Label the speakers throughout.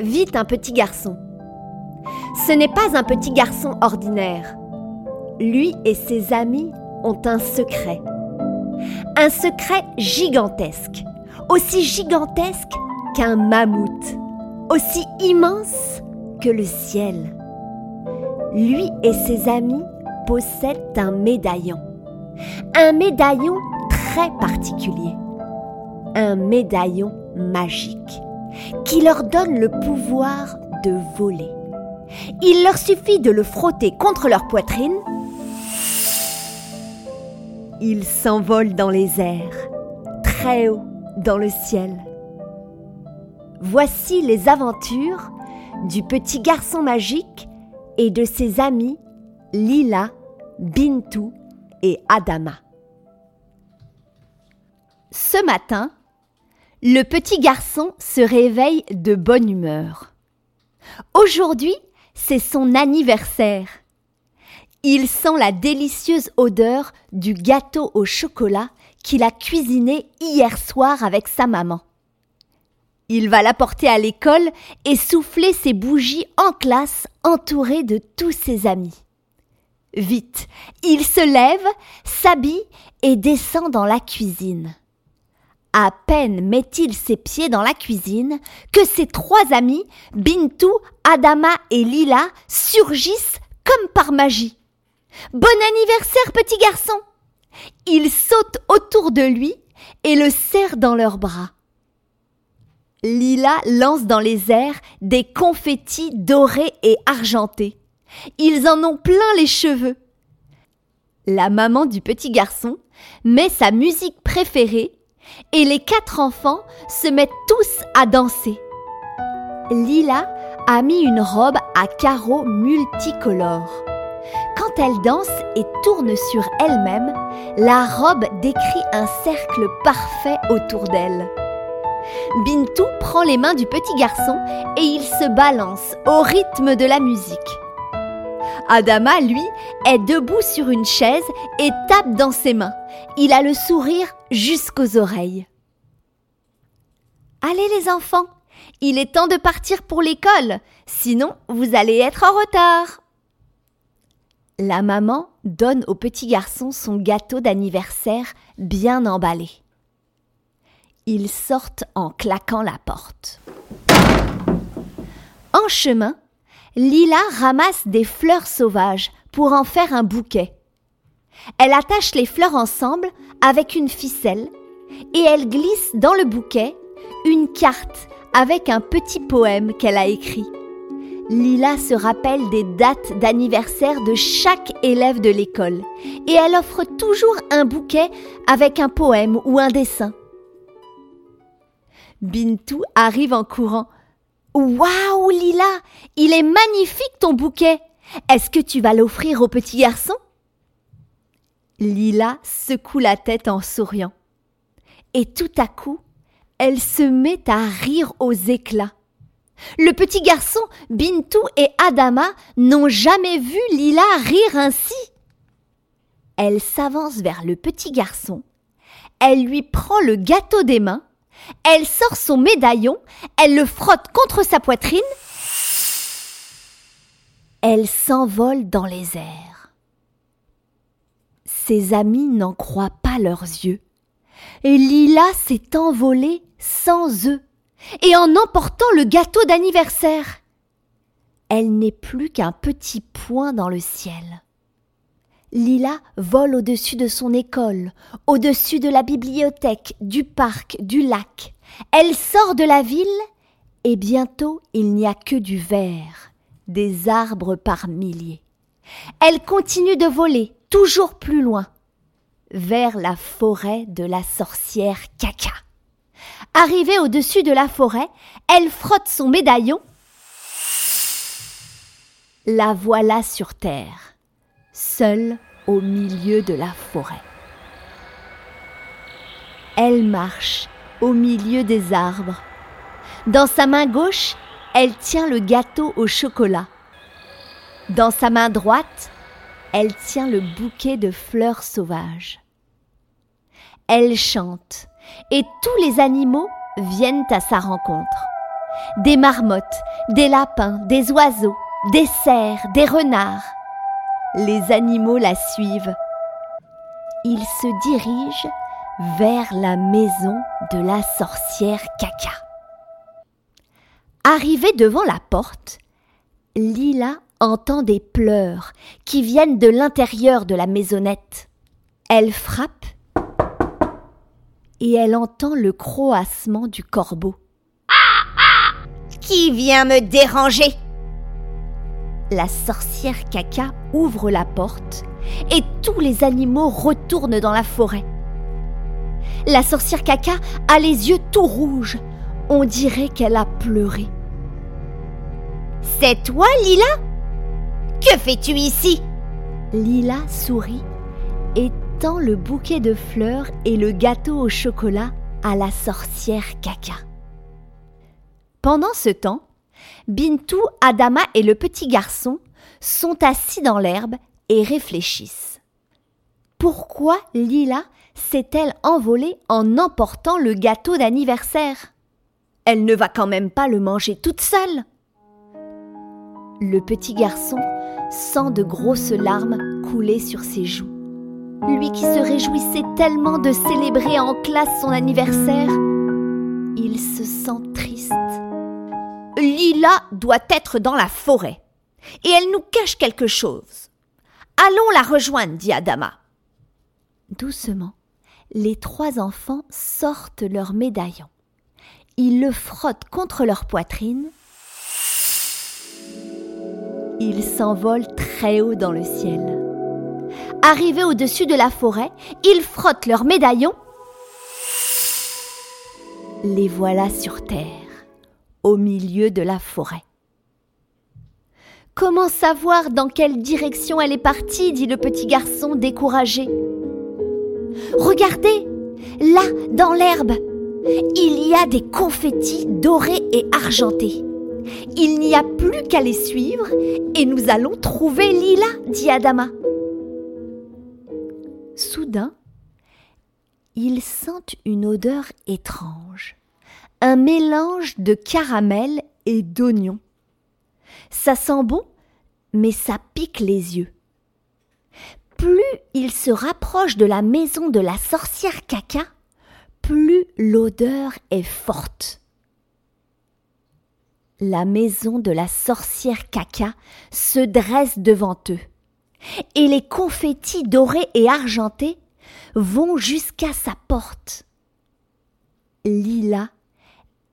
Speaker 1: vit un petit garçon. Ce n'est pas un petit garçon ordinaire. Lui et ses amis ont un secret. Un secret gigantesque, aussi gigantesque qu'un mammouth, aussi immense que le ciel. Lui et ses amis possèdent un médaillon. Un médaillon très particulier. Un médaillon magique qui leur donne le pouvoir de voler. Il leur suffit de le frotter contre leur poitrine. Ils s'envolent dans les airs, très haut dans le ciel. Voici les aventures du petit garçon magique et de ses amis Lila, Bintou et Adama. Ce matin, le petit garçon se réveille de bonne humeur. Aujourd'hui, c'est son anniversaire. Il sent la délicieuse odeur du gâteau au chocolat qu'il a cuisiné hier soir avec sa maman. Il va l'apporter à l'école et souffler ses bougies en classe entouré de tous ses amis. Vite, il se lève, s'habille et descend dans la cuisine. À peine met-il ses pieds dans la cuisine que ses trois amis, Bintou, Adama et Lila, surgissent comme par magie. Bon anniversaire, petit garçon Ils sautent autour de lui et le serrent dans leurs bras. Lila lance dans les airs des confettis dorés et argentés. Ils en ont plein les cheveux. La maman du petit garçon met sa musique préférée et les quatre enfants se mettent tous à danser. Lila a mis une robe à carreaux multicolores. Quand elle danse et tourne sur elle-même, la robe décrit un cercle parfait autour d'elle. Bintou prend les mains du petit garçon et il se balance au rythme de la musique. Adama, lui, est debout sur une chaise et tape dans ses mains. Il a le sourire jusqu'aux oreilles. Allez les enfants, il est temps de partir pour l'école, sinon vous allez être en retard. La maman donne au petit garçon son gâteau d'anniversaire bien emballé. Ils sortent en claquant la porte. En chemin, Lila ramasse des fleurs sauvages pour en faire un bouquet. Elle attache les fleurs ensemble avec une ficelle et elle glisse dans le bouquet une carte avec un petit poème qu'elle a écrit. Lila se rappelle des dates d'anniversaire de chaque élève de l'école et elle offre toujours un bouquet avec un poème ou un dessin. Bintou arrive en courant. Waouh, Lila, il est magnifique ton bouquet. Est-ce que tu vas l'offrir au petit garçon? Lila secoue la tête en souriant. Et tout à coup, elle se met à rire aux éclats. Le petit garçon, Bintou et Adama n'ont jamais vu Lila rire ainsi. Elle s'avance vers le petit garçon, elle lui prend le gâteau des mains elle sort son médaillon, elle le frotte contre sa poitrine. Elle s'envole dans les airs. Ses amis n'en croient pas leurs yeux. Et Lila s'est envolée sans eux et en emportant le gâteau d'anniversaire. Elle n'est plus qu'un petit point dans le ciel. Lila vole au-dessus de son école, au-dessus de la bibliothèque, du parc, du lac. Elle sort de la ville et bientôt il n'y a que du vert, des arbres par milliers. Elle continue de voler toujours plus loin, vers la forêt de la sorcière Caca. Arrivée au-dessus de la forêt, elle frotte son médaillon. La voilà sur terre, seule au milieu de la forêt. Elle marche au milieu des arbres. Dans sa main gauche, elle tient le gâteau au chocolat. Dans sa main droite, elle tient le bouquet de fleurs sauvages. Elle chante et tous les animaux viennent à sa rencontre. Des marmottes, des lapins, des oiseaux, des cerfs, des renards. Les animaux la suivent. Ils se dirigent vers la maison de la sorcière Caca. Arrivée devant la porte, Lila entend des pleurs qui viennent de l'intérieur de la maisonnette. Elle frappe et elle entend le croassement du corbeau.
Speaker 2: Qui vient me déranger?
Speaker 1: La sorcière caca ouvre la porte et tous les animaux retournent dans la forêt. La sorcière caca a les yeux tout rouges. On dirait qu'elle a pleuré.
Speaker 2: C'est toi, Lila? Que fais-tu ici?
Speaker 1: Lila sourit et tend le bouquet de fleurs et le gâteau au chocolat à la sorcière caca. Pendant ce temps, Bintou, Adama et le petit garçon sont assis dans l'herbe et réfléchissent. Pourquoi Lila s'est-elle envolée en emportant le gâteau d'anniversaire? Elle ne va quand même pas le manger toute seule. Le petit garçon sent de grosses larmes couler sur ses joues. Lui qui se réjouissait tellement de célébrer en classe son anniversaire, il se sent triste.
Speaker 2: Lila doit être dans la forêt, et elle nous cache quelque chose. Allons la rejoindre, dit Adama.
Speaker 1: Doucement, les trois enfants sortent leur médaillon. Ils le frottent contre leur poitrine. Ils s'envolent très haut dans le ciel. Arrivés au-dessus de la forêt, ils frottent leur médaillon. Les voilà sur terre, au milieu de la forêt. Comment savoir dans quelle direction elle est partie dit le petit garçon découragé. Regardez, là, dans l'herbe, il y a des confettis dorés et argentés. Il n'y a plus qu'à les suivre et nous allons trouver Lila, dit Adama. Soudain, ils sentent une odeur étrange, un mélange de caramel et d'oignon. Ça sent bon, mais ça pique les yeux plus il se rapproche de la maison de la sorcière caca, plus l'odeur est forte. La maison de la sorcière caca se dresse devant eux, et les confettis dorés et argentés vont jusqu'à sa porte. Lila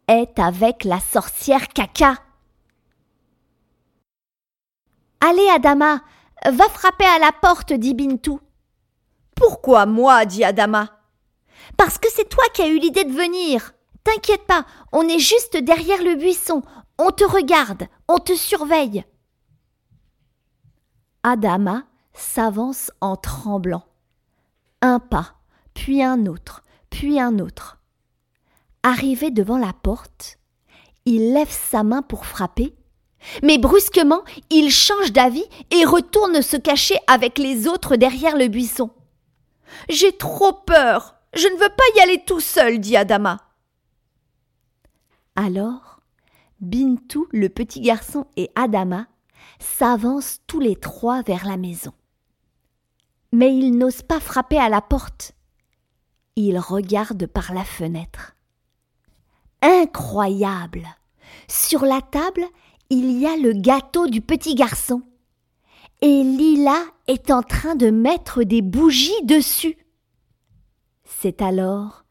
Speaker 1: est avec la sorcière caca. Allez, Adama, Va frapper à la porte, dit Bintou.
Speaker 2: Pourquoi moi dit Adama?
Speaker 1: Parce que c'est toi qui as eu l'idée de venir. T'inquiète pas, on est juste derrière le buisson. On te regarde, on te surveille. Adama s'avance en tremblant. Un pas, puis un autre, puis un autre. Arrivé devant la porte, il lève sa main pour frapper, mais brusquement, il change d'avis et retourne se cacher avec les autres derrière le buisson.
Speaker 2: J'ai trop peur. Je ne veux pas y aller tout seul, dit Adama.
Speaker 1: Alors, Bintou, le petit garçon, et Adama s'avancent tous les trois vers la maison. Mais ils n'osent pas frapper à la porte. Ils regardent par la fenêtre. Incroyable. Sur la table, il y a le gâteau du petit garçon. Et Lila est en train de mettre des bougies dessus. C'est alors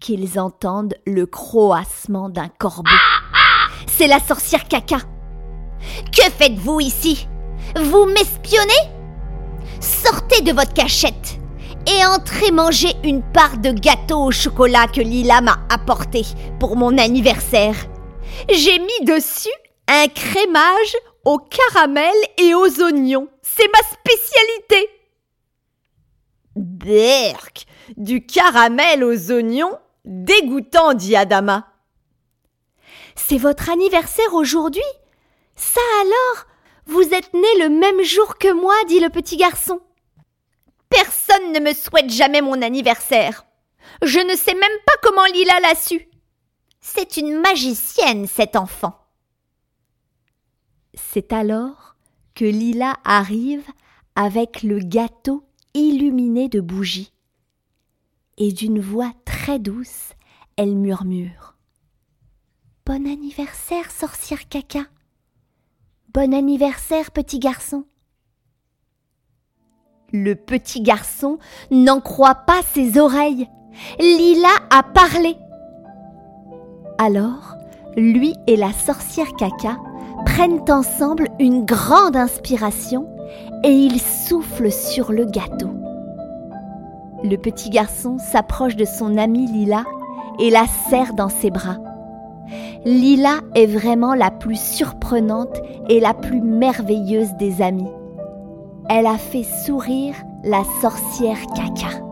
Speaker 1: qu'ils entendent le croassement d'un corbeau. C'est la sorcière caca.
Speaker 2: Que faites-vous ici? Vous m'espionnez? Sortez de votre cachette et entrez manger une part de gâteau au chocolat que Lila m'a apporté pour mon anniversaire.
Speaker 1: J'ai mis dessus un crémage au caramel et aux oignons. C'est ma spécialité.
Speaker 2: Berk,
Speaker 1: du caramel aux oignons Dégoûtant, dit Adama.
Speaker 2: C'est votre anniversaire aujourd'hui? Ça alors? Vous êtes né le même jour que moi, dit le petit garçon. Personne ne me souhaite jamais mon anniversaire. Je ne sais même pas comment Lila l'a su. C'est une magicienne, cet enfant.
Speaker 1: C'est alors que Lila arrive avec le gâteau illuminé de bougies. Et d'une voix très douce, elle murmure
Speaker 2: Bon anniversaire, sorcière caca. Bon anniversaire, petit garçon.
Speaker 1: Le petit garçon n'en croit pas ses oreilles. Lila a parlé. Alors, lui et la sorcière caca prennent ensemble une grande inspiration et ils soufflent sur le gâteau. Le petit garçon s'approche de son amie Lila et la serre dans ses bras. Lila est vraiment la plus surprenante et la plus merveilleuse des amies. Elle a fait sourire la sorcière caca.